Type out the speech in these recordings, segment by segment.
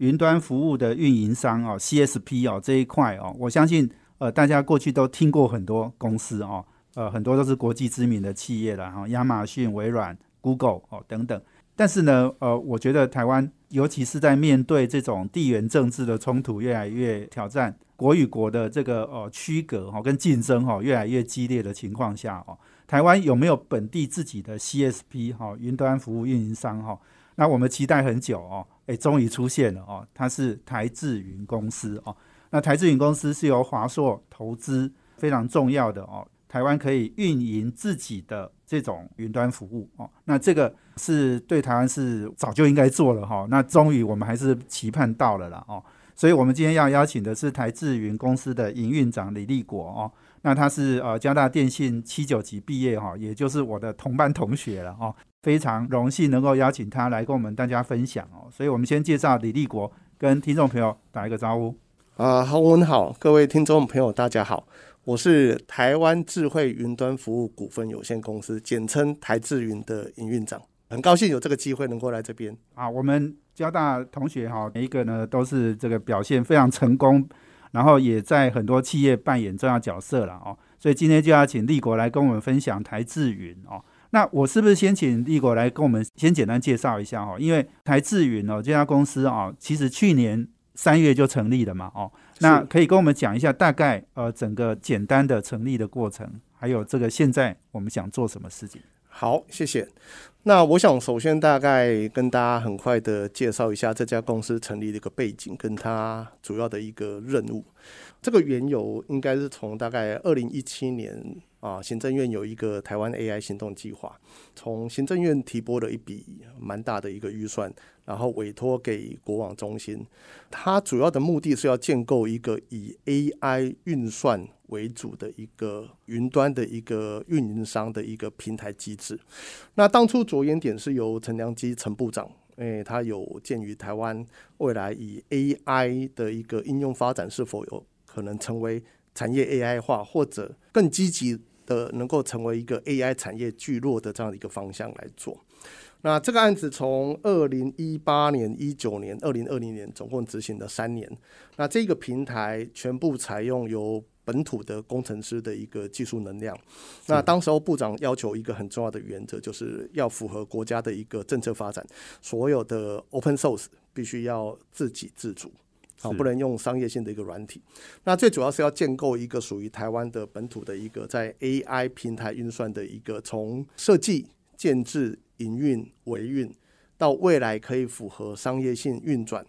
云端服务的运营商哦，CSP 哦这一块哦，我相信呃大家过去都听过很多公司哦，呃很多都是国际知名的企业了哈，亚马逊、微软、Google 哦等等。但是呢，呃，我觉得台湾，尤其是在面对这种地缘政治的冲突越来越挑战，国与国的这个呃区隔哈跟竞争哈越来越激烈的情况下哦，台湾有没有本地自己的 CSP 哈云端服务运营商哈？那我们期待很久哦，诶，终于出现了哦，它是台智云公司哦。那台智云公司是由华硕投资，非常重要的哦。台湾可以运营自己的这种云端服务哦，那这个是对台湾是早就应该做了哈，那终于我们还是期盼到了了哦，所以我们今天要邀请的是台智云公司的营运长李立国哦，那他是呃交大电信七九级毕业哈，也就是我的同班同学了哦，非常荣幸能够邀请他来跟我们大家分享哦，所以我们先介绍李立国跟听众朋友打一个招呼啊，好，文好，各位听众朋友大家好。我是台湾智慧云端服务股份有限公司，简称台智云的营运长，很高兴有这个机会能够来这边啊。我们交大同学哈，每一个呢都是这个表现非常成功，然后也在很多企业扮演重要角色了哦。所以今天就要请立国来跟我们分享台智云哦。那我是不是先请立国来跟我们先简单介绍一下哈？因为台智云哦这家公司啊，其实去年。三月就成立了嘛？哦，那可以跟我们讲一下大概呃整个简单的成立的过程，还有这个现在我们想做什么事情？好，谢谢。那我想首先大概跟大家很快的介绍一下这家公司成立的一个背景，跟它主要的一个任务。这个缘由应该是从大概二零一七年啊，行政院有一个台湾 AI 行动计划，从行政院提拨了一笔蛮大的一个预算。然后委托给国网中心，它主要的目的是要建构一个以 AI 运算为主的一个云端的一个运营商的一个平台机制。那当初着眼点是由陈良基陈部长，诶，他有鉴于台湾未来以 AI 的一个应用发展是否有可能成为产业 AI 化，或者更积极的能够成为一个 AI 产业聚落的这样的一个方向来做。那这个案子从二零一八年、一九年、二零二零年总共执行了三年。那这个平台全部采用由本土的工程师的一个技术能量。那当时候部长要求一个很重要的原则，就是要符合国家的一个政策发展，所有的 open source 必须要自给自足，好，不能用商业性的一个软体。那最主要是要建构一个属于台湾的本土的一个在 AI 平台运算的一个从设计建制。营运维运到未来可以符合商业性运转，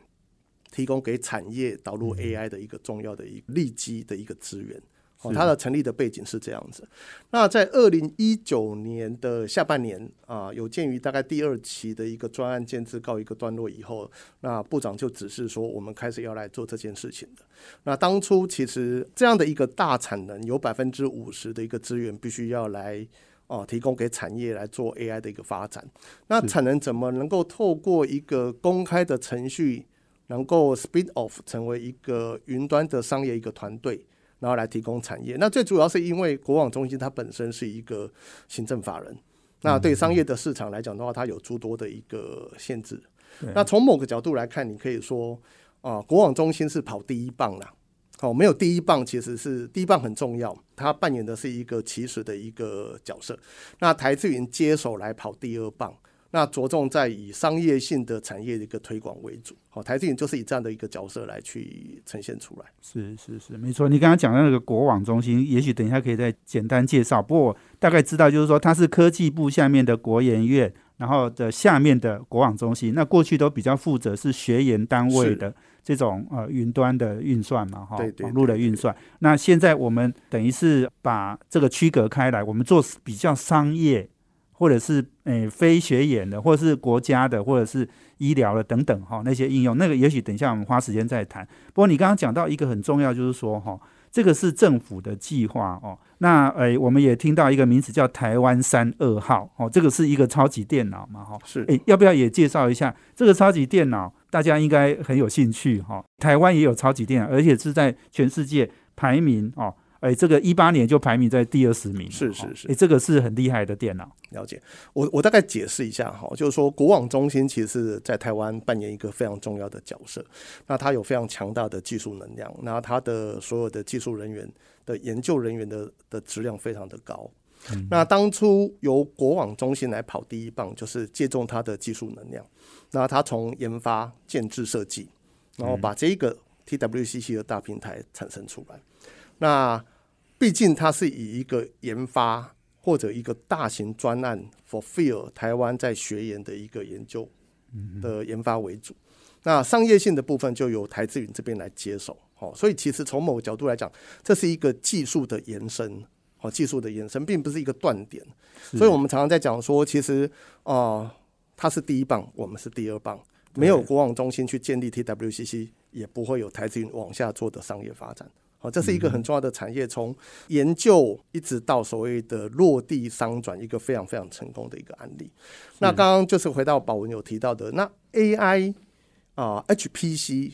提供给产业导入 AI 的一个重要的一个利基的一个资源。哦，它的成立的背景是这样子。那在二零一九年的下半年啊，有鉴于大概第二期的一个专案建制告一个段落以后，那部长就指示说，我们开始要来做这件事情的。那当初其实这样的一个大产能，有百分之五十的一个资源必须要来。哦，提供给产业来做 AI 的一个发展，那产能怎么能够透过一个公开的程序，能够 speed off 成为一个云端的商业一个团队，然后来提供产业？那最主要是因为国网中心它本身是一个行政法人，那对商业的市场来讲的话，它有诸多的一个限制。那从某个角度来看，你可以说啊，国网中心是跑第一棒啦。哦，没有第一棒，其实是第一棒很重要，它扮演的是一个起始的一个角色。那台资云接手来跑第二棒，那着重在以商业性的产业的一个推广为主。好，台积电就是以这样的一个角色来去呈现出来。是是是，没错。你刚刚讲的那个国网中心，也许等一下可以再简单介绍。不过我大概知道，就是说它是科技部下面的国研院，然后的下面的国网中心。那过去都比较负责是学研单位的。这种呃云端的运算嘛，哈，网络的运算。那现在我们等于是把这个区隔开来，我们做比较商业，或者是诶非学研的，或者是国家的，或者是医疗的等等哈，那些应用，那个也许等一下我们花时间再谈。不过你刚刚讲到一个很重要，就是说哈，这个是政府的计划哦。那诶，我们也听到一个名词叫台湾三二号哦，这个是一个超级电脑嘛哈。是诶，要不要也介绍一下这个超级电脑？大家应该很有兴趣哈。台湾也有超级电脑，而且是在全世界排名哦。哎，这个一八年就排名在第二十名，是是是，哎，这个是很厉害的电脑。了解，我我大概解释一下哈，就是说国网中心其实是在台湾扮演一个非常重要的角色，那它有非常强大的技术能量，那它的所有的技术人员的研究人员的的质量非常的高。那当初由国网中心来跑第一棒，就是借重它的技术能量，那它从研发、建制、设计，然后把这个 TWCC 的大平台产生出来，那。毕竟它是以一个研发或者一个大型专案 fulfill 台湾在学研的一个研究的研发为主，那商业性的部分就由台资云这边来接手。哦，所以其实从某个角度来讲，这是一个技术的延伸，哦，技术的延伸并不是一个断点。所以我们常常在讲说，其实啊，它是第一棒，我们是第二棒，没有国网中心去建立 TWCC，也不会有台资云往下做的商业发展。好，这是一个很重要的产业，从研究一直到所谓的落地商转，一个非常非常成功的一个案例。那刚刚就是回到宝文有提到的，那 AI 啊，HPC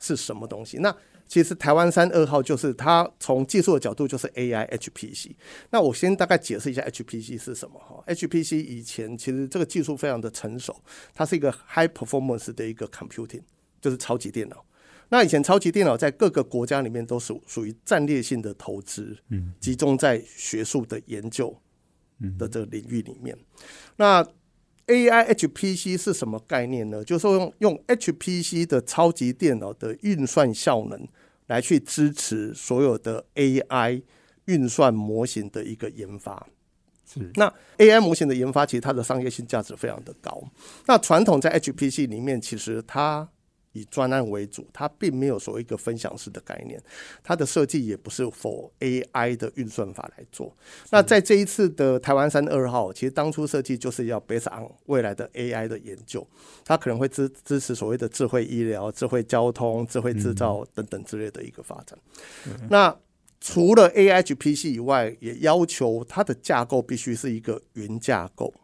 是什么东西？那其实台湾三二号就是它从技术的角度就是 AI HPC。那我先大概解释一下 HPC 是什么哈。HPC 以前其实这个技术非常的成熟，它是一个 high performance 的一个 computing，就是超级电脑。那以前超级电脑在各个国家里面都属属于战略性的投资，嗯，集中在学术的研究的这个领域里面。那 A I H P C 是什么概念呢？就是说用用 H P C 的超级电脑的运算效能来去支持所有的 A I 运算模型的一个研发。是那 A I 模型的研发，其实它的商业性价值非常的高。那传统在 H P C 里面，其实它以专案为主，它并没有所谓一个分享式的概念，它的设计也不是否 AI 的运算法来做。那在这一次的台湾三二号，其实当初设计就是要 base on 未来的 AI 的研究，它可能会支支持所谓的智慧医疗、智慧交通、智慧制造等等之类的一个发展。那除了 AI HPC 以外，也要求它的架构必须是一个云架构，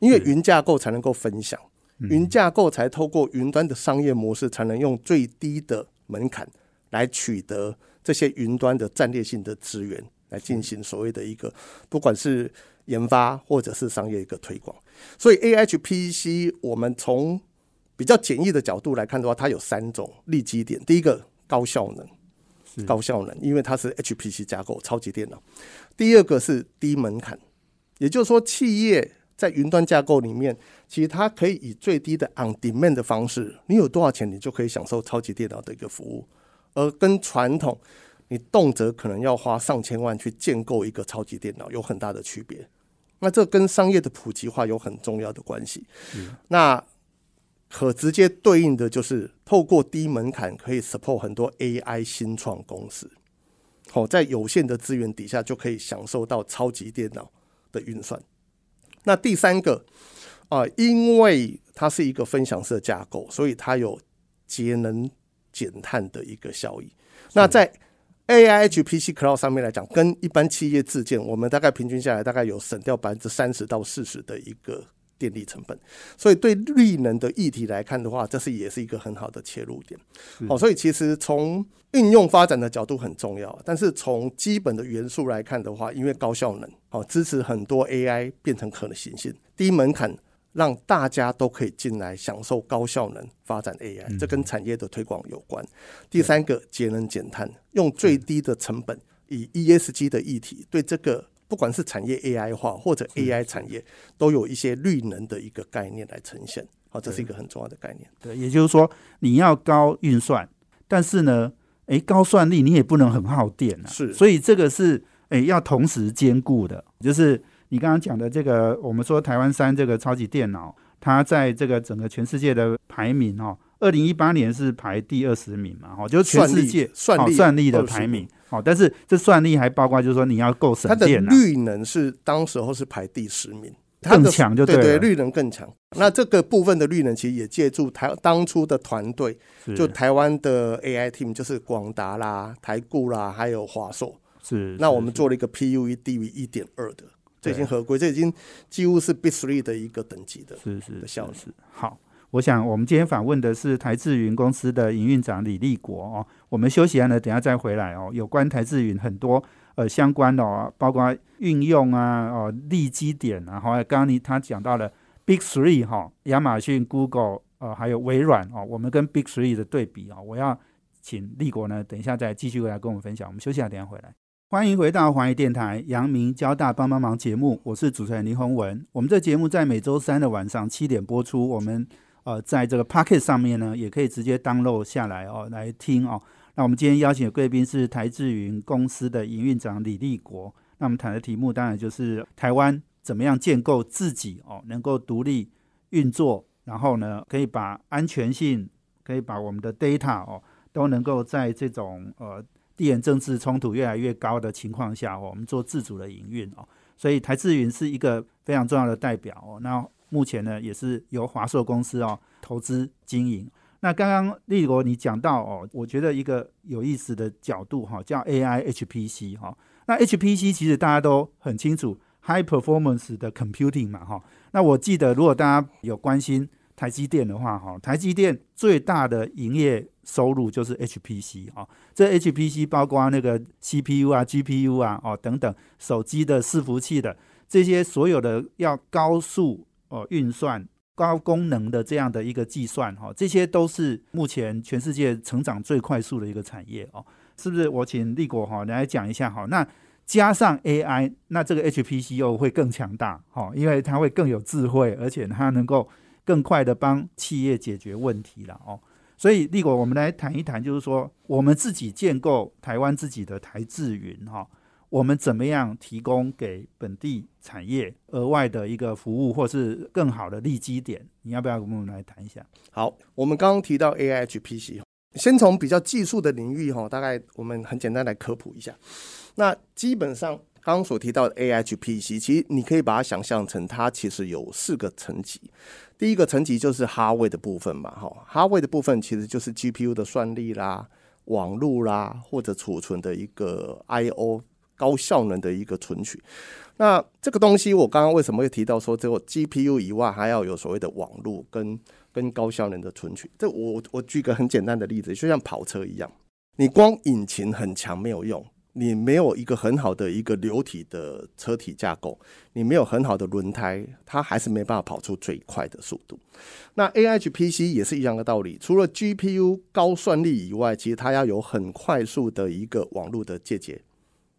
因为云架构才能够分享。云架构才透过云端的商业模式，才能用最低的门槛来取得这些云端的战略性的资源，来进行所谓的一个不管是研发或者是商业一个推广。所以 A H P C 我们从比较简易的角度来看的话，它有三种利基点。第一个高效能，高效能，因为它是 H P C 架构超级电脑。第二个是低门槛，也就是说企业。在云端架构里面，其实它可以以最低的 on demand 的方式，你有多少钱，你就可以享受超级电脑的一个服务。而跟传统，你动辄可能要花上千万去建构一个超级电脑，有很大的区别。那这跟商业的普及化有很重要的关系。那可直接对应的就是透过低门槛，可以 support 很多 AI 新创公司。好，在有限的资源底下，就可以享受到超级电脑的运算。那第三个啊，因为它是一个分享式架构，所以它有节能减碳的一个效益。那在 A I H P C Cloud 上面来讲，跟一般企业自建，我们大概平均下来大概有省掉百分之三十到四十的一个。电力成本，所以对绿能的议题来看的话，这是也是一个很好的切入点。哦，所以其实从应用发展的角度很重要，但是从基本的元素来看的话，因为高效能，哦，支持很多 AI 变成可能行性，低门槛让大家都可以进来享受高效能发展 AI，这跟产业的推广有关。第三个节能减碳，用最低的成本，以 ESG 的议题对这个。不管是产业 AI 化或者 AI 产业，都有一些绿能的一个概念来呈现。好，这是一个很重要的概念。对，也就是说，你要高运算，但是呢，诶，高算力你也不能很耗电啊。是，所以这个是诶要同时兼顾的。就是你刚刚讲的这个，我们说台湾三这个超级电脑，它在这个整个全世界的排名哦，二零一八年是排第二十名嘛，哈，就是全世界算力算力的排名。好，但是这算力还包括，就是说你要够省电。它的绿能是当时候是排第十名，更它的对强就了，绿能更强。那这个部分的绿能其实也借助台当初的团队，就台湾的 AI team，就是广达啦、台固啦，还有华硕。是。那我们做了一个 PUE 低于一点二的，这已经合规，这已经几乎是 B three 的一个等级的。是是的效是是好。我想我们今天访问的是台智云公司的营运长李立国哦。我们休息下呢，等下再回来哦。有关台智云很多呃相关的哦，包括运用啊哦利基点啊，还有刚刚你他讲到了 Big Three 哈、亚马逊、Google 呃还有微软哦，我们跟 Big Three 的对比啊、我要请立国呢，等一下再继续回来跟我们分享。我们休息一下，等下回来。欢迎回到华语电台阳明交大帮帮忙节目，我是主持人林宏文。我们这节目在每周三的晚上七点播出，我们呃在这个 Pocket 上面呢，也可以直接 download 下来哦来听哦。那我们今天邀请的贵宾是台智云公司的营运长李立国。那我们谈的题目当然就是台湾怎么样建构自己哦能够独立运作，然后呢可以把安全性，可以把我们的 data 哦都能够在这种呃地缘政治冲突越来越高的情况下，哦我们做自主的营运哦。所以台智云是一个非常重要的代表哦。那目前呢，也是由华硕公司哦投资经营。那刚刚立国你讲到哦，我觉得一个有意思的角度哈、叫 AI HPC 哈、那 HPC 其实大家都很清楚，High Performance 的 Computing 嘛哈、那我记得如果大家有关心台积电的话哈、台积电最大的营业收入就是 HPC 哈、这 HPC 包括那个 CPU 啊、GPU 啊哦等等，手机的伺服器的这些所有的要高速哦运算、高功能的这样的一个计算哈、这些都是目前全世界成长最快速的一个产业哦，是不是？我请立国哈、来讲一下哈、那。加上 AI，那这个 HPC 又会更强大，哈，因为它会更有智慧，而且它能够更快的帮企业解决问题了，哦。所以，立国，我们来谈一谈，就是说，我们自己建构台湾自己的台智云，哈，我们怎么样提供给本地产业额外的一个服务，或是更好的利基点？你要不要跟我们来谈一下？好，我们刚刚提到 AI HPC，先从比较技术的领域哈，大概我们很简单来科普一下。那基本上刚刚所提到的 AI HPC，其实你可以把它想象成它其实有四个层级。第一个层级就是哈位的部分嘛，哈，哈位的部分其实就是 GPU 的算力啦、网络啦，或者储存的一个 I/O 高效能的一个存取。那这个东西我刚刚为什么会提到说，这个 GPU 以外还要有所谓的网络跟跟高效能的存取？这我我举个很简单的例子，就像跑车一样，你光引擎很强没有用。你没有一个很好的一个流体的车体架构，你没有很好的轮胎，它还是没办法跑出最快的速度。那 AHPC 也是一样的道理，除了 GPU 高算力以外，其实它要有很快速的一个网络的借接。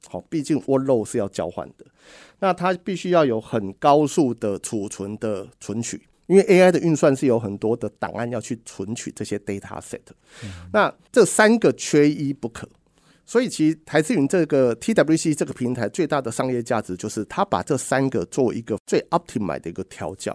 好，毕竟 workload 是要交换的，那它必须要有很高速的储存的存取，因为 AI 的运算是有很多的档案要去存取这些 data set，、那这三个缺一不可。所以，其实台资云这个 TWC 这个平台最大的商业价值就是它把这三个做一个最 optimize 的一个调教。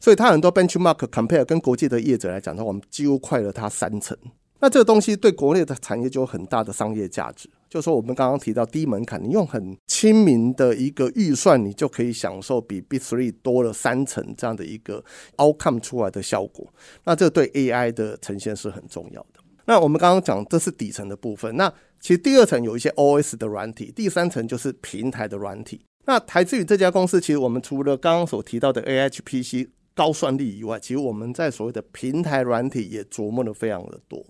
所以，它很多 benchmark compare 跟国际的业者来讲的话，我们几乎快了它三成。那这个东西对国内的产业就有很大的商业价值。就是说，我们刚刚提到低门槛，你用很亲民的一个预算，你就可以享受比 B three 多了三成这样的一个 outcome 出来的效果。那这对 AI 的呈现是很重要的。那我们刚刚讲这是底层的部分，那其实第二层有一些 OS 的软体，第三层就是平台的软体。那台资宇这家公司，其实我们除了刚刚所提到的 AHPC 高算力以外，其实我们在所谓的平台软体也琢磨的非常的多。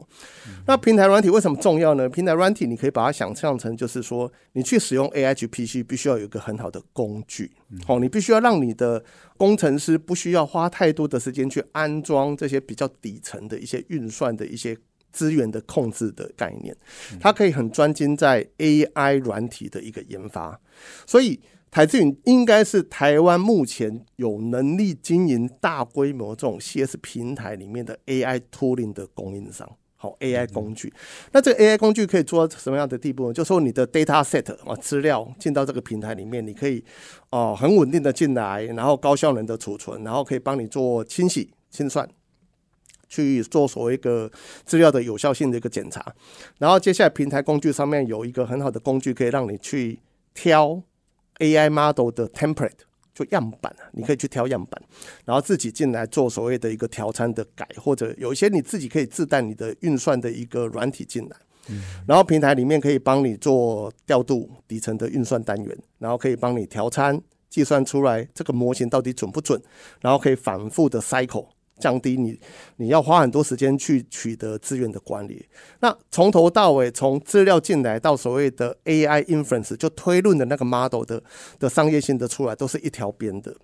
那平台软体为什么重要呢？平台软体你可以把它想象成就是说，你去使用 AHPC 必须要有一个很好的工具，哦，你必须要让你的工程师不需要花太多的时间去安装这些比较底层的一些运算的一些。资源的控制的概念，它可以很专精在 AI 软体的一个研发，所以台资云应该是台湾目前有能力经营大规模这种 CS 平台里面的 AI tooling 的供应商。好，AI 工具，那这个 AI 工具可以做到什么样的地步呢？就说你的 data set 啊资料进到这个平台里面，你可以哦很稳定的进来，然后高效能的储存，然后可以帮你做清洗清算。去做所谓一个资料的有效性的一个检查，然后接下来平台工具上面有一个很好的工具，可以让你去挑 AI model 的 template，就样板啊，你可以去挑样板，然后自己进来做所谓的一个调参的改，或者有一些你自己可以自带你的运算的一个软体进来，然后平台里面可以帮你做调度底层的运算单元，然后可以帮你调参计算出来这个模型到底准不准，然后可以反复的 cycle。降低你你要花很多时间去取得资源的管理。那从头到尾，从资料进来到所谓的 AI inference 就推论的那个 model 的的商业性的出来，都是一条边的，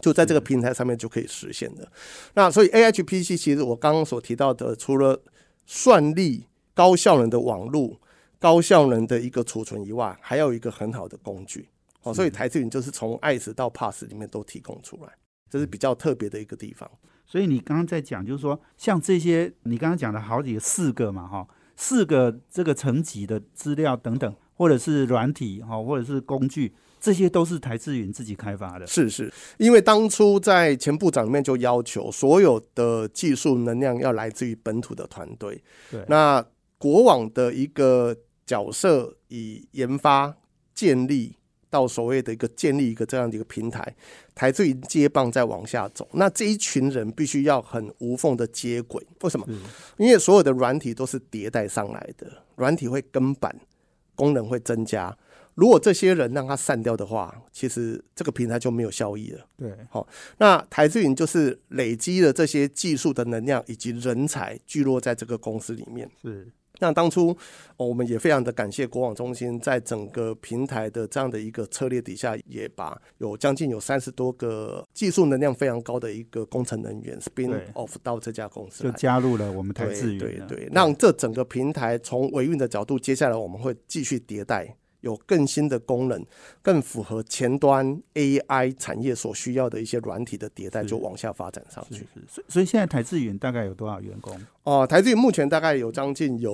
就在这个平台上面就可以实现的。那所以 AHPC 其实我刚刚所提到的，除了算力、高效能的网络、高效能的一个储存以外，还有一个很好的工具。哦，所以台资云就是从 ICE 到 PASS 里面都提供出来，这是比较特别的一个地方。所以你刚刚在讲，就是说，像这些你刚刚讲的好几个四个嘛，哈，四个这个层级的资料等等，或者是软体哈，或者是工具，这些都是台智云自己开发的。是是，因为当初在前部长里面就要求，所有的技术能量要来自于本土的团队。对，那国网的一个角色以研发建立。到所谓的一个建立一个这样的一个平台，台最接棒再往下走，那这一群人必须要很无缝的接轨。为什么？因为所有的软体都是迭代上来的，软体会跟版，功能会增加。如果这些人让他散掉的话，其实这个平台就没有效益了。对，好，那台资云就是累积了这些技术的能量以及人才聚落在这个公司里面。是。那当初，我们也非常的感谢国网中心，在整个平台的这样的一个策略底下，也把有将近有三十多个技术能量非常高的一个工程人员 spin off 到这家公司，就加入了我们台资云，对对，让这整个平台从维运的角度，接下来我们会继续迭代。有更新的功能，更符合前端 AI 产业所需要的一些软体的迭代，就往下发展上去。所以，所以现在台智云大概有多少员工？哦，台智云目前大概有将近有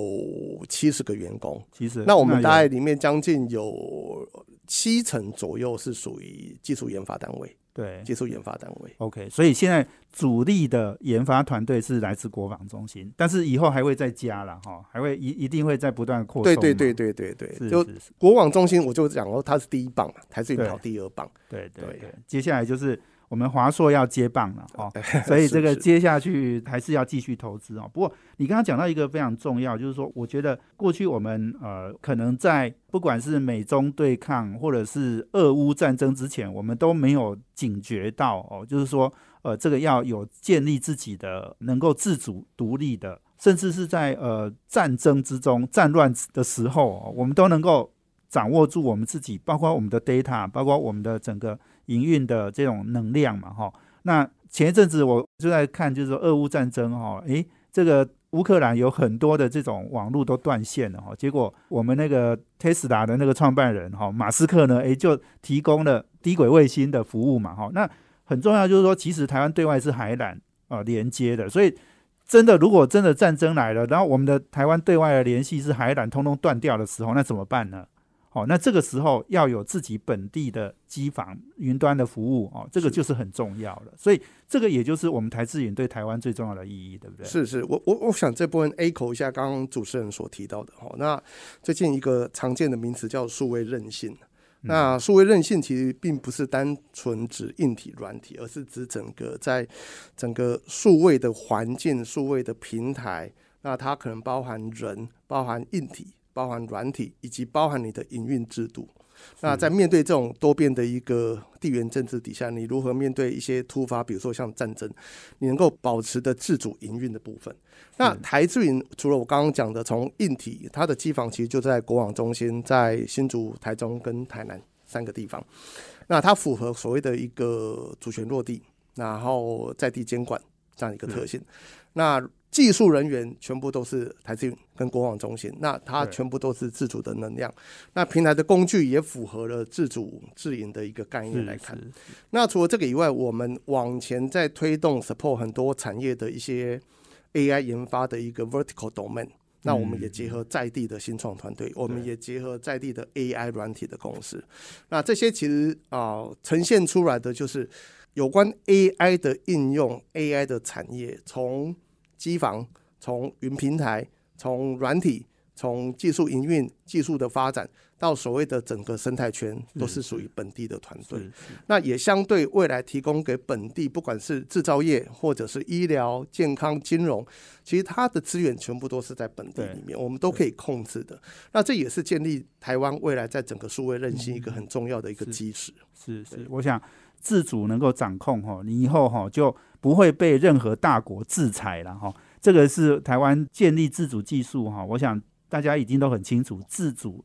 七十个员工。其实，那我们大概里面将近有七成左右是属于技术研发单位。对，技术研发单位。OK，所以现在主力的研发团队是来自国防中心，但是以后还会再加了哈，还会一一定会在不断扩充。对对对对对对，就国网中心，我就讲哦，它是第一棒嘛，台资跑第二棒。对对对，接下来就是。我们华硕要接棒了 哦，所以这个接下去还是要继续投资哦。不过你刚刚讲到一个非常重要，就是说，我觉得过去我们呃，可能在不管是美中对抗或者是俄乌战争之前，我们都没有警觉到哦，就是说，呃，这个要有建立自己的能够自主独立的，甚至是在呃战争之中战乱的时候，我们都能够掌握住我们自己，包括我们的 data，包括我们的整个。营运的这种能量嘛，哈，那前一阵子我就在看，就是说俄乌战争，哈，诶，这个乌克兰有很多的这种网络都断线了，哈，结果我们那个 Tesla 的那个创办人，哈，马斯克呢，诶，就提供了低轨卫星的服务嘛，哈，那很重要就是说，其实台湾对外是海缆啊连接的，所以真的如果真的战争来了，然后我们的台湾对外的联系是海缆通通断掉的时候，那怎么办呢？哦，那这个时候要有自己本地的机房、云端的服务哦，这个就是很重要的。所以这个也就是我们台智云对台湾最重要的意义，对不对？是是，我我我想这部分 A 口一下刚刚主持人所提到的哦。那最近一个常见的名词叫数位韧性。那数位韧性其实并不是单纯指硬体、软体，而是指整个在整个数位的环境、数位的平台，那它可能包含人、包含硬体。包含软体以及包含你的营运制度。那在面对这种多变的一个地缘政治底下，你如何面对一些突发，比如说像战争，你能够保持的自主营运的部分？那台智云除了我刚刚讲的，从硬体，它的机房其实就在国网中心，在新竹、台中跟台南三个地方。那它符合所谓的一个主权落地，然后在地监管这样一个特性。那技术人员全部都是台资云跟国网中心，那它全部都是自主的能量。那平台的工具也符合了自主自营的一个概念来看。那除了这个以外，我们往前在推动 support 很多产业的一些 AI 研发的一个 vertical domain。那我们也结合在地的新创团队，我们也结合在地的 AI 软体的公司。那这些其实啊，呈现出来的就是有关 AI 的应用，AI 的产业从机房从云平台，从软体，从技术营运、技术的发展到所谓的整个生态圈，都是属于本地的团队。那也相对未来提供给本地，不管是制造业或者是医疗、健康、金融，其实它的资源全部都是在本地里面，我们都可以控制的。那这也是建立台湾未来在整个数位韧性一个很重要的一个基石。是是，我想自主能够掌控哈，你以后哈就不会被任何大国制裁了哈。这个是台湾建立自主技术哈，我想。大家已经都很清楚，自主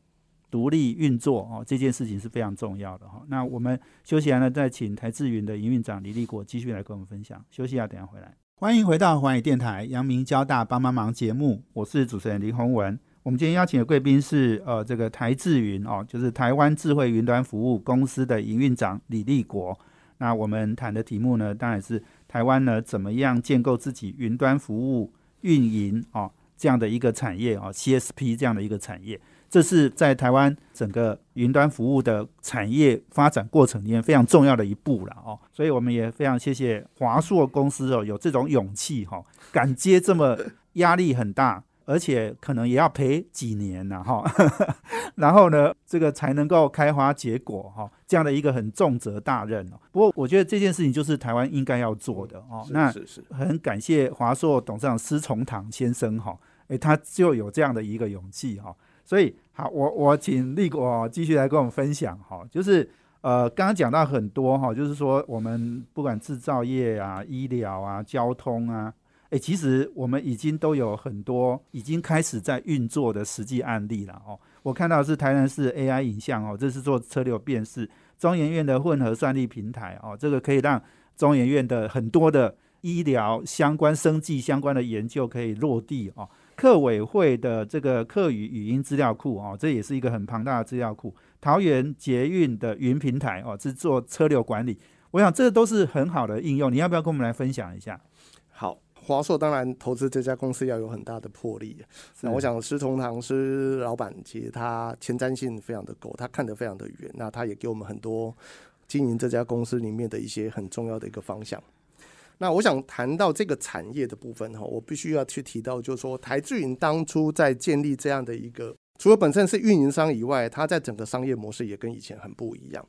独立运作哦，这件事情是非常重要的哈。那我们休息完了，再请台智云的营运长李立国继续来跟我们分享。休息下，等下回来。欢迎回到华语电台阳明交大帮帮忙节目，我是主持人林宏文。我们今天邀请的贵宾是呃，这个台智云哦，就是台湾智慧云端服务公司的营运长李立国。那我们谈的题目呢，当然是台湾呢怎么样建构自己云端服务运营哦。这样的一个产业啊，CSP 这样的一个产业，这是在台湾整个云端服务的产业发展过程里面非常重要的一步了哦。所以我们也非常谢谢华硕公司哦，有这种勇气哈，敢接这么压力很大。而且可能也要赔几年呢，哈，然后呢，这个才能够开花结果，哈，这样的一个很重责大任哦。不过，我觉得这件事情就是台湾应该要做的哦。那很感谢华硕董事长施崇堂先生，哈，诶，他就有这样的一个勇气，哈。所以，好，我我请立国继续来跟我们分享，哈，就是呃，刚刚讲到很多，哈，就是说我们不管制造业啊、医疗啊、交通啊。哎，其实我们已经都有很多已经开始在运作的实际案例了哦。我看到是台南市 AI 影像哦，这是做车流辨识；中研院的混合算力平台哦，这个可以让中研院的很多的医疗相关、生计相关的研究可以落地哦。客委会的这个客语语音资料库哦，这也是一个很庞大的资料库。桃园捷运的云平台哦，是做车流管理。我想这都是很好的应用，你要不要跟我们来分享一下？好。华硕当然投资这家公司要有很大的魄力。那我想施崇堂施老板其实他前瞻性非常的够，他看得非常的远。那他也给我们很多经营这家公司里面的一些很重要的一个方向。那我想谈到这个产业的部分哈，我必须要去提到，就是说台智云当初在建立这样的一个，除了本身是运营商以外，它在整个商业模式也跟以前很不一样。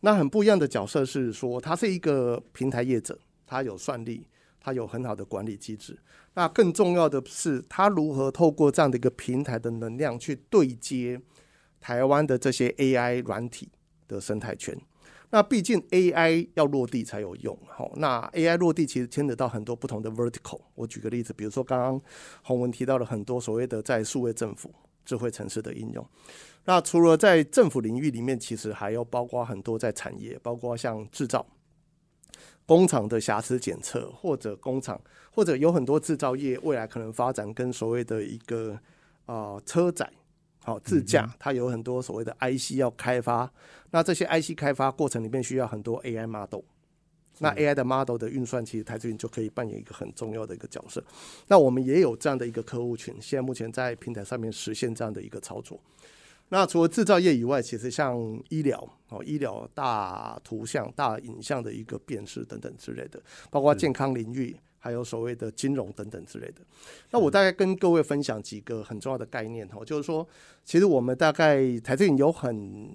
那很不一样的角色是说，它是一个平台业者，它有算力。它有很好的管理机制，那更重要的是，它如何透过这样的一个平台的能量去对接台湾的这些 AI 软体的生态圈。那毕竟 AI 要落地才有用，好，那 AI 落地其实牵扯到很多不同的 vertical。我举个例子，比如说刚刚洪文提到了很多所谓的在数位政府、智慧城市的应用。那除了在政府领域里面，其实还要包括很多在产业，包括像制造。工厂的瑕疵检测，或者工厂，或者有很多制造业未来可能发展跟所谓的一个啊车载好自驾，它有很多所谓的 IC 要开发。那这些 IC 开发过程里面需要很多 AI model，那 AI 的 model 的运算，其实台积云就可以扮演一个很重要的一个角色。那我们也有这样的一个客户群，现在目前在平台上面实现这样的一个操作。那除了制造业以外，其实像医疗哦，医疗大图像、大影像的一个辨识等等之类的，包括健康领域，还有所谓的金融等等之类的。那我大概跟各位分享几个很重要的概念哦，就是说，其实我们大概台积有很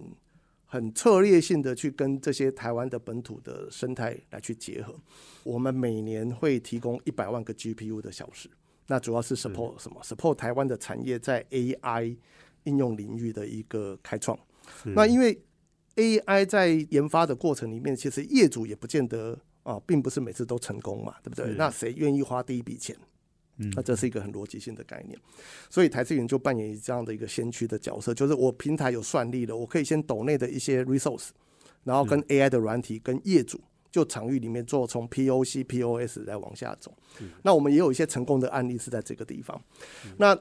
很策略性的去跟这些台湾的本土的生态来去结合。我们每年会提供一百万个 GPU 的小时，那主要是 support 什么？support 台湾的产业在 AI。应用领域的一个开创，那因为 AI 在研发的过程里面，其实业主也不见得啊，并不是每次都成功嘛，对不对？那谁愿意花第一笔钱？那这是一个很逻辑性的概念，所以台资云就扮演这样的一个先驱的角色，就是我平台有算力了，我可以先抖内的一些 resource，然后跟 AI 的软体跟业主就场域里面做从 POC、POS 来往下走。那我们也有一些成功的案例是在这个地方，那。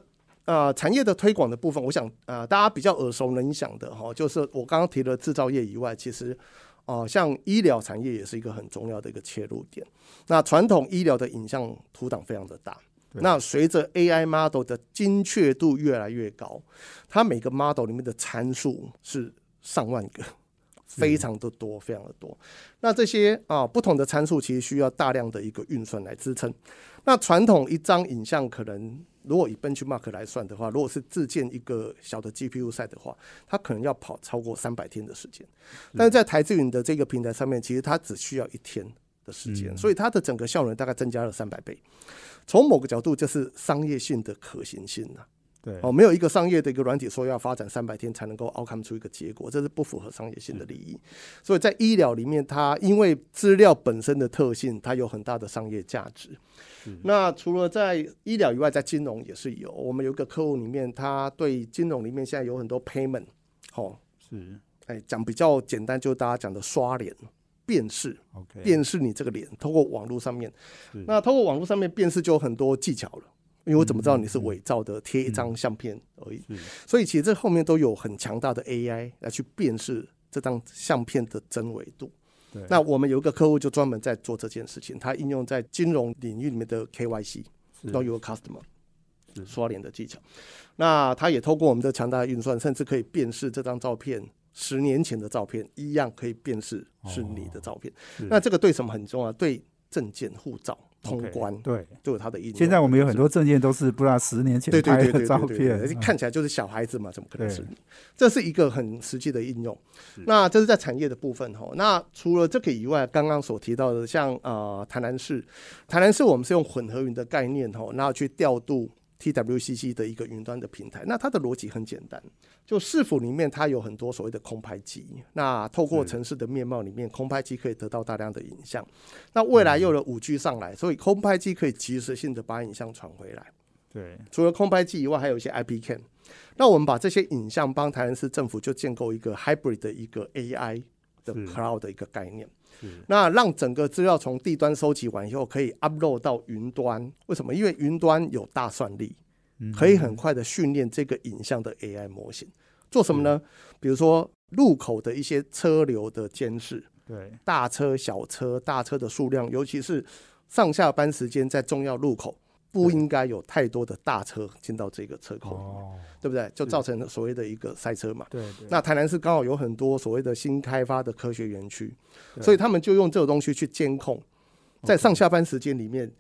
呃，产业的推广的部分，我想呃，大家比较耳熟能详的哈，就是我刚刚提了制造业以外，其实哦，像医疗产业也是一个很重要的一个切入点。那传统医疗的影像图档非常的大，那随着 AI model 的精确度越来越高，它每个 model 里面的参数是上万个，非常的多，非常的多。那这些啊不同的参数其实需要大量的一个运算来支撑。那传统一张影像可能如果以 benchmark 来算的话，如果是自建一个小的 GPU 赛的话，它可能要跑超过三百天的时间。但是在台资云的这个平台上面，其实它只需要一天的时间，所以它的整个效能大概增加了三百倍。从某个角度，就是商业性的可行性呐。对，哦，没有一个商业的一个软体说要发展三百天才能够 outcome 出一个结果，这是不符合商业性的利益。所以在医疗里面，它因为资料本身的特性，它有很大的商业价值。那除了在医疗以外，在金融也是有。我们有一个客户里面，他对金融里面现在有很多 payment，哦，是，哎，讲比较简单，就是大家讲的刷脸。辨识，OK，辨识你这个脸，通过网络上面，那通过网络上面辨识就有很多技巧了，因为我怎么知道你是嗯伪造的，贴一张相片而已，所以其实这后面都有很强大的 AI 来去辨识这张相片的真伪度。那我们有一个客户就专门在做这件事情，他应用在金融领域里面的 KYC，是。都有个 customer 刷脸的技巧。那他也透过我们的强大的运算，甚至可以辨识这张照片十年前的照片，一样可以辨识是你的照片。是。那这个对什么很重要？对证件、护照通关对。就有它的应用。现在我们有很多证件都是不知道十年前拍的照片，看起来就是小孩子嘛，怎么可能是你？这是一个很实际的应用。那这是在产业的部分哈。那除了这个以外，刚刚所提到的，像呃台南市，台南市我们是用混合云的概念哈，然后去调度 TWCC 的一个云端的平台。那它的逻辑很简单，就市府里面它有很多所谓的空拍机，那透过城市的面貌里面，空拍机可以得到大量的影像。那未来又有了五 G 上来，所以空拍机可以及时性的把影像传回来。对，除了空拍机以外，还有一些 IP cam。那我们把这些影像帮台南市政府就建构一个 hybrid 的一个 AI 的 cloud 的一个概念。那让整个资料从地端收集完以后，可以 upload 到云端。为什么？因为云端有大算力，嗯可以很快的训练这个影像的 AI 模型。做什么呢？比如说路口的一些车流的监视，对大车、小车、大车的数量，尤其是上下班时间在重要路口，不应该有太多的大车进到这个车口，哦，对不对？就造成了所谓的一个塞车嘛。对对，那台南市刚好有很多所谓的新开发的科学园区，所以他们就用这个东西去监控，在上下班时间里面，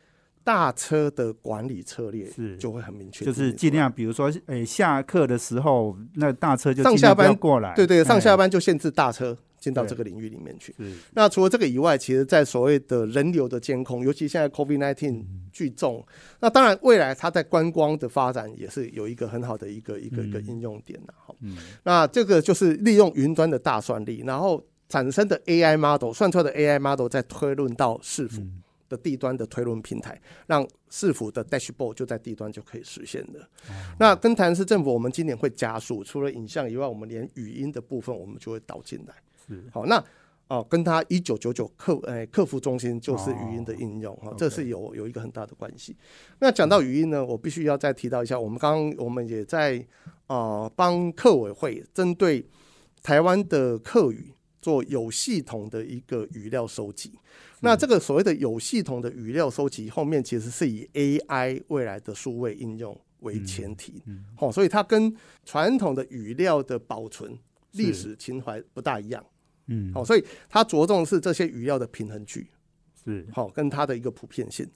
大车的管理策略是。就会很明确，就是尽量，比如说，诶，下课的时候，那大车就上下班过来，对对，上下哎班就限制大车进到这个领域里面去。是那除了这个以外，其实在所谓的人流的监控，尤其现在 COVID-19 聚众，那当然未来它在观光的发展也是有一个很好的一个一个一个应用点的哈。嗯那这个就是利用云端的大算力，然后产生的 AI model 算出来的 AI model 再推论到市府嗯的地端的推论平台，让市府的 dashboard 就在地端就可以实现的。哦那跟台南市政府，我们今年会加速，除了影像以外，我们连语音的部分我们就会导进来。是好，那哦，跟他一九九九客诶客服中心就是语音的应用哈、哦这是有有一个很大的关系。那讲到语音呢，我必须要再提到一下，我们刚刚我们也在啊帮客委会针对台湾的客语做有系统的一个语料收集。那这个所谓的有系统的语料收集，后面其实是以 AI 未来的数位应用为前提，嗯好、所以它跟传统的语料的保存历史情怀不大一样。嗯。好、所以它着重是这些语料的平衡句，是。好、跟它的一个普遍性。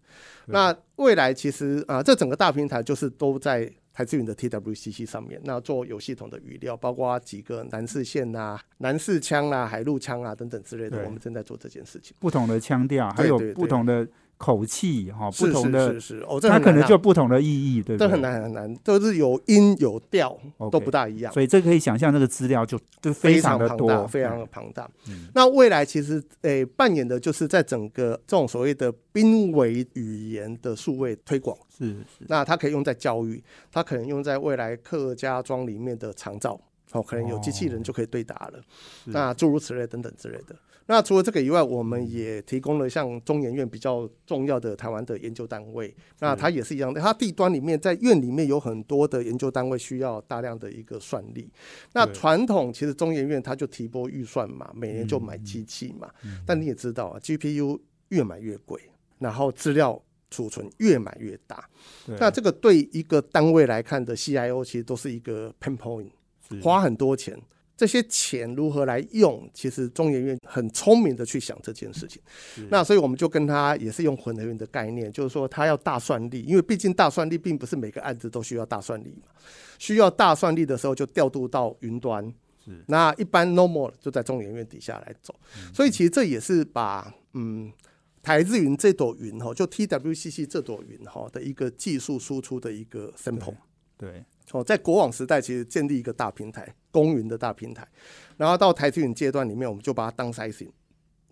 那未来其实啊、这整个大平台就是都在台资云的 TWCC 上面，那做有系统的语料，包括几个南四线啊、南四腔啊、海陆腔啊等等之类的，我们正在做这件事情。不同的腔调，还有不同的口气哈，不同的是是哦，这它可能就不同的意义，对不对？这很难很难，都是有音有调都不大一样。所以这可以想象，那个资料就就非常的多，庞大，非常的庞大。嗯那未来其实诶、扮演的就是在整个这种所谓的濒危语言的数位推广。是是那它可以用在教育，它可能用在未来客家庄里面的长照，哦，可能有机器人就可以对答了。是那诸如此类等等之类的。那除了这个以外，我们也提供了像中研院比较重要的台湾的研究单位，那它也是。一样的，它地端里面在院里面有很多的研究单位需要大量的一个算力。那对。传统其实中研院它就提拨预算嘛，每年就买机器嘛，但你也知道啊，GPU 越买越贵，然后资料储存越买越大。那这个对一个单位来看的 CIO 其实都是一个 pain point，花很多钱这些钱如何来用，其实中研院很聪明的去想这件事情。那所以我们就跟他也是用混合云的概念，就是说他要大算力，因为毕竟大算力并不是每个案子都需要大算力嘛。需要大算力的时候，就调度到云端。那一般 normal 就在中研院底下来走。所以其实这也是把嗯。台资云这朵云哈，就 TWCC 这朵云哈的一个技术输出的一个 sample。对，哦，在国网时代其实建立一个大平台，公云的大平台，然后到台资云阶段里面，我们就把它当 sizing，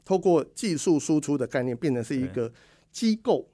透过技术输出的概念变成是一个机构。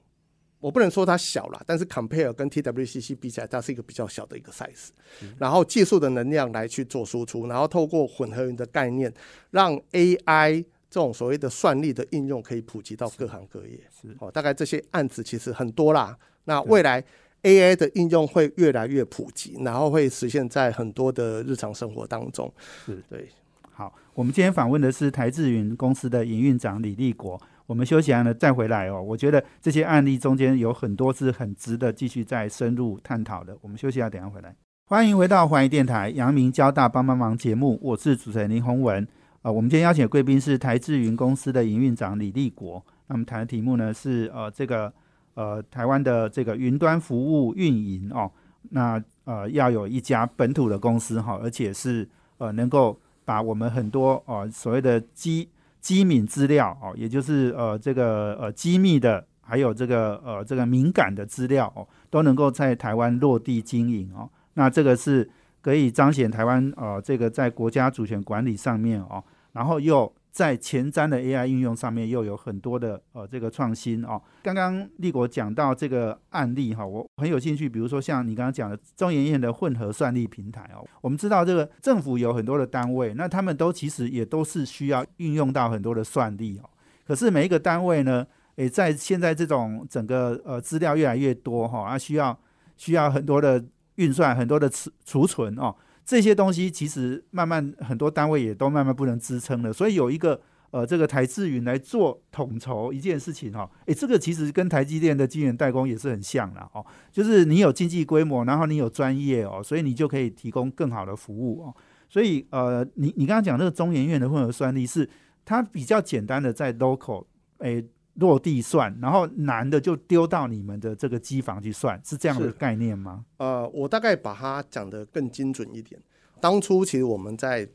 我不能说它小了，但是 compare 跟 TWCC 比起来，它是一个比较小的一个 size。然后技术的能量来去做输出，然后透过混合云的概念，让 AI。这种所谓的算力的应用可以普及到各行各业，是哦，大概这些案子其实很多啦。那未来 AI 的应用会越来越普及，然后会实现在很多的日常生活当中。是对。好，我们今天访问的是台智云公司的营运长李立国。我们休息完了再回来哦。我觉得这些案例中间有很多是很值得继续再深入探讨的。我们休息下，等下回来。欢迎回到华谊电台阳明交大帮帮忙节目，我是主持人林宏文。啊，我们今天邀请的贵宾是台智云公司的营运长李立国。那么谈的题目呢是呃这个呃台湾的这个云端服务运营哦，那呃要有一家本土的公司哈，而且是呃能够把我们很多哦所谓的机机敏资料哦，也就是呃这个呃机密的，还有这个呃这个敏感的资料哦，都能够在台湾落地经营哦。那这个是。可以彰显台湾呃这个在国家主权管理上面哦，然后又在前瞻的 AI 应用上面又有很多的呃这个创新哦。刚刚立国讲到这个案例哈，我很有兴趣。比如说像你刚刚讲的中研院的混合算力平台哦，我们知道这个政府有很多的单位，那他们都其实也都是需要运用到很多的算力哦。可是每一个单位呢，诶，在现在这种整个呃资料越来越多哈，啊需要需要很多的。运算很多的储储存哦，这些东西其实慢慢很多单位也都慢慢不能支撑了，所以有一个呃这个台智云来做统筹一件事情哈，诶，这个其实跟台积电的晶圆代工也是很像的哦，就是你有经济规模，然后你有专业哦，所以你就可以提供更好的服务哦，所以呃你你刚刚讲那个中研院的混合算力是它比较简单的在 local 诶。落地算，然后难的就丢到你们的这个机房去算，是这样的概念吗？呃，我大概把它讲得更精准一点。当初其实我们在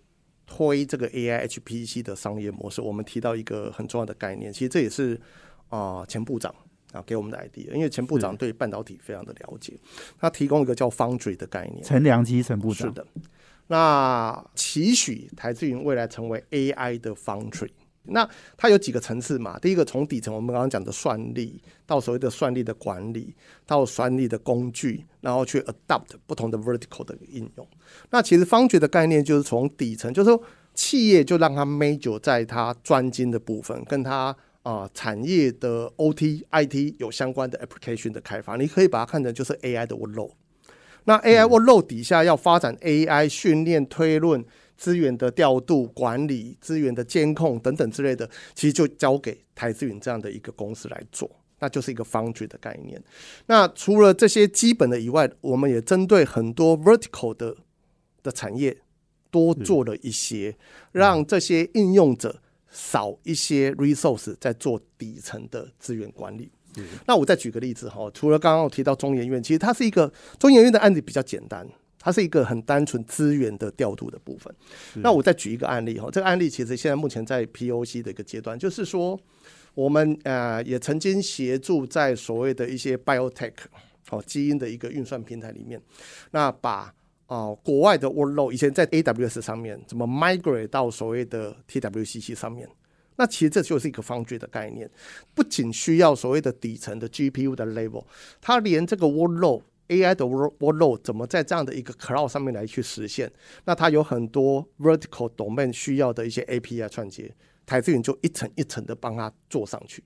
推这个 AI HPC 的商业模式，我们提到一个很重要的概念，其实这也是啊前部长啊给我们的 idea，因为前部长对半导体非常的了解，他提供一个叫 Foundry 的概念。陈良基陈部长是的，那期许台资云未来成为 AI 的 Foundry。那它有几个层次嘛？第一个从底层，我们刚刚讲的算力，到所谓的算力的管理，到算力的工具，然后去 adopt 不同的 vertical 的应用。那其实方觉的概念就是从底层，就是说企业就让它 major 在它专精的部分，跟它啊产业的 OT IT 有相关的 application 的开发，你可以把它看成就是 AI 的 workload。那 AI workload 底下要发展 AI 训练推论。资源的调度、管理、资源的监控等等之类的，其实就交给台资云这样的一个公司来做，那就是一个 foundry 的概念。那除了这些基本的以外，我们也针对很多 vertical 的的产业多做了一些，让这些应用者少一些 resource 在做底层的资源管理。那我再举个例子哈，除了刚刚我提到中研院，其实它是一个中研院的案子比较简单。它是一个很单纯资源的调度的部分。那我再举一个案例哈，这个案例其实现在目前在 POC 的一个阶段，就是说我们呃也曾经协助在所谓的一些 biotech 哦基因的一个运算平台里面，那把哦国外的 workload 以前在 AWS 上面怎么 migrate 到所谓的 TWCC 上面，那其实这就是一个方具的概念，不仅需要所谓的底层的 GPU 的 level，它连这个 workload AI 的 workload 怎么在这样的一个 cloud 上面来去实现？那它有很多 vertical domain 需要的一些 API 串接，台资云就一层一层的帮它做上去。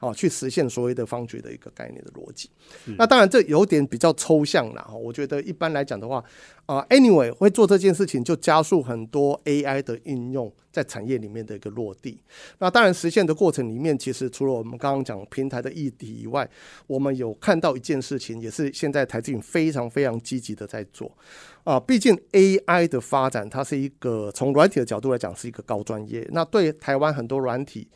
哦，去实现所谓的方觉的一个概念的逻辑。那当然这有点比较抽象了哈。我觉得一般来讲的话，啊，anyway 会做这件事情就加速很多 AI 的应用在产业里面的一个落地。那当然实现的过程里面，其实除了我们刚刚讲平台的议题以外，我们有看到一件事情，也是现在台积云非常非常积极的在做。啊，毕竟 AI 的发展，它是一个从软体的角度来讲是一个高专业。那对台湾很多软体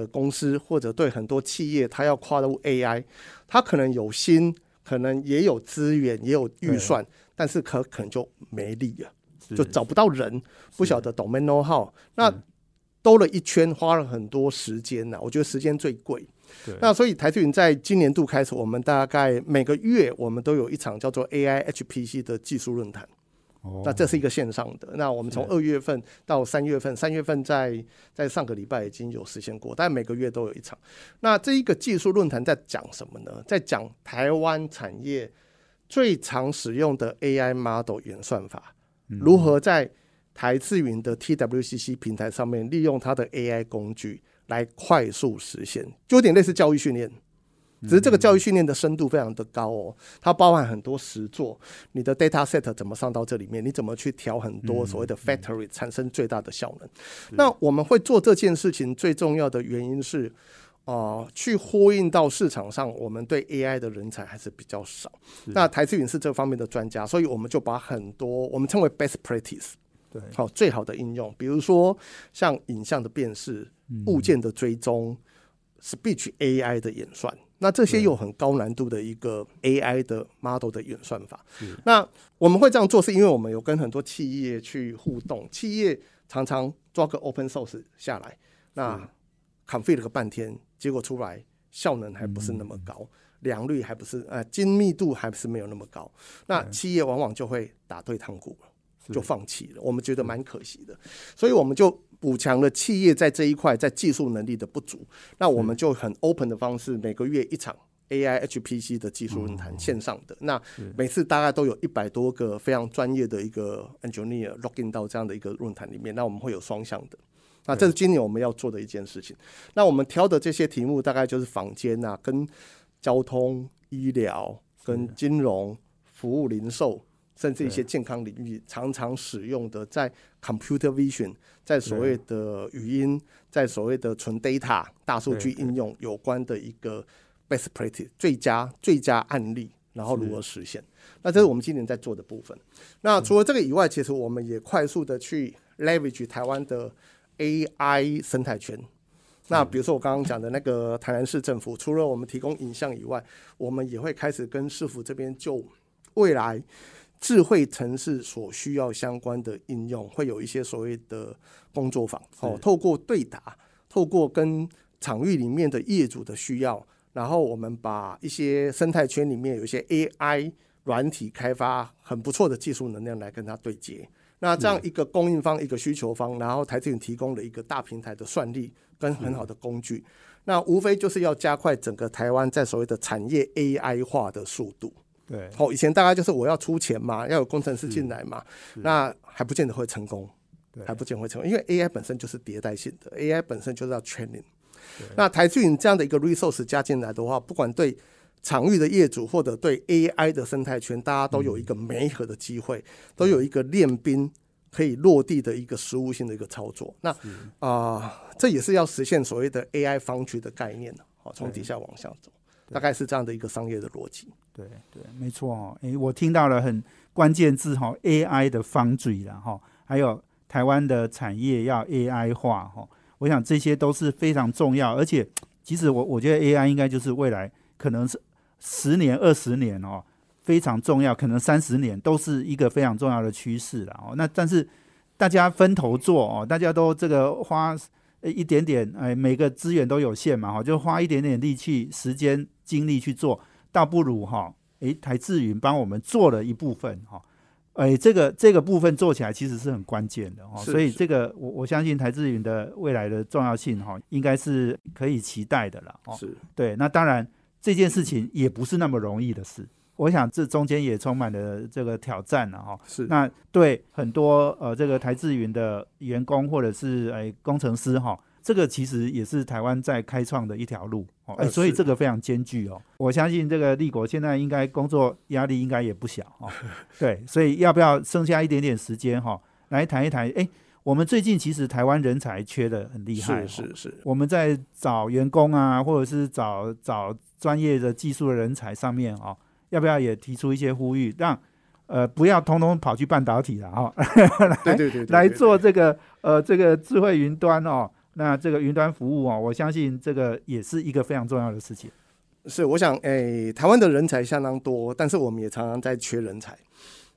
的公司，或者对很多企业，它要跨入 AI，它可能有心，可能也有资源，也有预算，但是可可能就没力了，就找不到人，不晓得 domain know how。那兜了一圈，花了很多时间呢。我觉得时间最贵。那所以台积云在今年度开始，我们大概每个月我们都有一场叫做 AI HPC 的技术论坛。哦，那这是一个线上的。那我们从二月份到三月份，三月份在在上个礼拜已经有实现过，但每个月都有一场。那这一个技术论坛在讲什么呢？在讲台湾产业最常使用的 AI model 演算法，如何在台智云的 TWCC 平台上面利用它的 AI 工具。来快速实现，就有点类似教育训练，只是这个教育训练的深度非常的高哦，它包含很多实作，你的 data set 怎么上到这里面，你怎么去调很多所谓的 factory 产生最大的效能。那我们会做这件事情最重要的原因是，啊，去呼应到市场上，我们对 AI 的人才还是比较少。那台资云是这方面的专家，所以我们就把很多我们称为 best practice 对。好，最好的应用，比如说像影像的辨识、物件的追踪、speech AI 的演算，那这些有很高难度的一个 AI 的 model 的演算法。那我们会这样做，是因为我们有跟很多企业去互动，企业常常抓个 open source 下来，那 config 了个半天，结果出来效能还不是那么高，良率还不是呃精密度还不是没有那么高，那企业往往就会打退堂鼓了。就放弃了，我们觉得蛮可惜的，所以我们就补强了企业在这一块在技术能力的不足。那我们就很 open 的方式，每个月一场 AI HPC 的技术论坛线上的，那每次大概都有一百多个非常专业的一个 engineer login 到这样的一个论坛里面。那我们会有双向的，那这是今年我们要做的一件事情。那我们挑的这些题目大概就是房间啊，跟交通、医疗、跟金融服务、零售。甚至一些健康领域常常使用的，在 computer vision，在所谓的语音，在所谓的纯 data 大数据应用有关的一个 best practice 最佳最佳案例，然后如何实现？那这是我们今年在做的部分。那除了这个以外，其实我们也快速的去 leverage 台湾的 AI 生态圈。那比如说我刚刚讲的那个台南市政府，除了我们提供影像以外，我们也会开始跟市府这边就未来。智慧城市所需要相关的应用，会有一些所谓的工作坊，哦，透过对答，透过跟场域里面的业主的需要，然后我们把一些生态圈里面有一些 AI 软体开发很不错的技术能量来跟它对接。那这样一个供应方，一个需求方，然后台积电提供了一个大平台的算力跟很好的工具，那无非就是要加快整个台湾在所谓的产业 AI 化的速度。对，好，以前大概就是我要出钱嘛，要有工程师进来嘛，那还不见得会成功，还不见得会成功，因为 AI 本身就是迭代性的，AI 本身就是要 training。那台积云这样的一个 resource 加进来的话，不管对场域的业主或者对 AI 的生态圈，大家都有一个媒合的机会，都有一个练兵可以落地的一个实物性的一个操作。那啊，这也是要实现所谓的 AI 方区的概念好，从底下往下走。大概是这样的一个商业的逻辑。对对，没错哦。诶，我听到了很关键字哈，AI 的方嘴了哈，还有台湾的产业要 AI 化哈。我想这些都是非常重要，而且其实我我觉得 AI 应该就是未来可能是十年、二十年哦，非常重要，可能三十年都是一个非常重要的趋势了哦。那但是大家分头做哦，大家都这个花。一点点，哎，每个资源都有限嘛，哈，就花一点点力气、时间、精力去做，倒不如哈，哎，台智云帮我们做了一部分，哈，哎，这个这个部分做起来其实是很关键的，哈，所以这个我我相信台智云的未来的重要性，哈，应该是可以期待的了，是对，那当然这件事情也不是那么容易的事。我想这中间也充满了这个挑战了哈。是。那对很多呃这个台智云的员工或者是哎工程师哈，这个其实也是台湾在开创的一条路哦。哎，所以这个非常艰巨哦。我相信这个立国现在应该工作压力应该也不小哦。对，所以要不要剩下一点点时间哈，来谈一谈？哎，我们最近其实台湾人才缺的很厉害。是是是。我们在找员工啊，或者是找找专业的技术的人才上面啊。要不要也提出一些呼吁，让呃，不要通通跑去半导体了哈，对对对，来做这个呃这个智慧云端哦，那这个云端服务哦，我相信这个也是一个非常重要的事情。是，我想，诶，台湾的人才相当多，但是我们也常常在缺人才。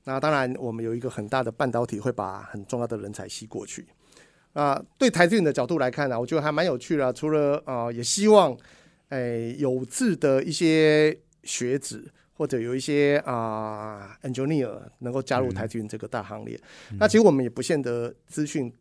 那当然，我们有一个很大的半导体会把很重要的人才吸过去。啊，对台资的角度来看呢，我觉得还蛮有趣的。除了啊，也希望，诶，有志的一些学子或者有一些啊 engineer 能够加入台积云这个大行列。那其实我们也不限得资讯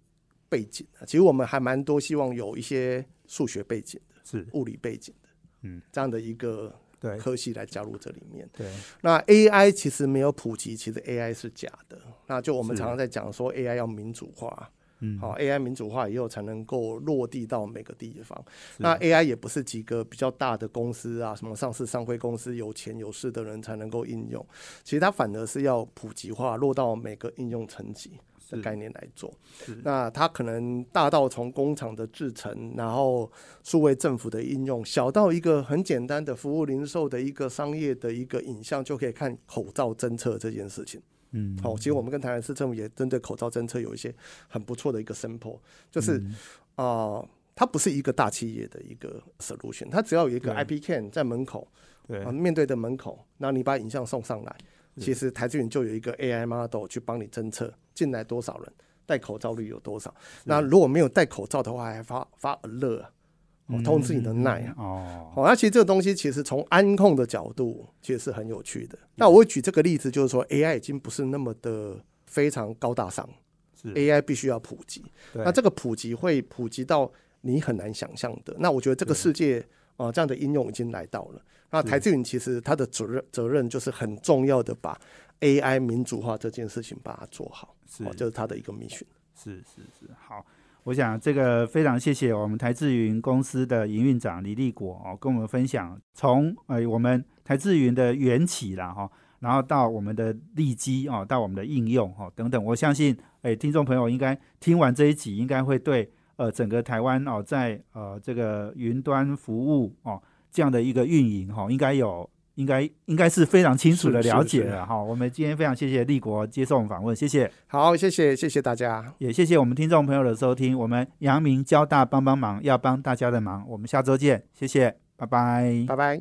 背景，其实我们还蛮多希望有一些数学背景的，是物理背景的。嗯，这样的一个科系来加入这里面。对，那 AI 其实没有普及，其实 AI 是假的。那就我们常常在讲说 AI 要民主化，嗯，好，AI 民主化以后才能够落地到每个地方。那 AI 也不是几个比较大的公司啊，什么上市上会公司有钱有势的人才能够应用。其实它反而是要普及化，落到每个应用层级。的概念来做，那它可能大到从工厂的制成，然后数位政府的应用，小到一个很简单的服务零售的一个商业的一个影像，就可以看口罩侦测这件事情。嗯，好，其实我们跟台南市政府也针对口罩政策有一些很不错的一个 sample，就是啊，它不是一个大企业的一个 solution，它只要有一个 IP can 在门口，对，面对的门口，那你把影像送上来。其实台资云就有一个 AI model 去帮你侦测进来多少人，戴口罩率有多少。那如果没有戴口罩的话，还发发 alert，通知你的耐哦。好，那其实这个东西其实从安控的角度其实是很有趣的。那我会举这个例子，就是说 AI 已经不是那么的非常高大上，AI 必须要普及。那这个普及会普及到你很难想象的。那我觉得这个世界啊，这样的应用已经来到了。那台积云其实它的责任责任就是很重要的，把 AI 民主化这件事情把它做好，是，就是它的一个 mission。是是是，好，我想这个非常谢谢我们台智云公司的营运长李立国哦，跟我们分享从呃我们台智云的缘起啦哈，然后到我们的利基哦，到我们的应用哈等等，我相信哎听众朋友应该听完这一集，应该会对呃整个台湾哦在呃这个云端服务哦。这样的一个运营哈，应该有，应该应该是非常清楚的了解了哈。我们今天非常谢谢立国接受访问，谢谢。好，谢谢谢谢大家，也谢谢我们听众朋友的收听。我们阳明交大帮帮忙，要帮大家的忙。我们下周见，谢谢，拜拜，拜拜。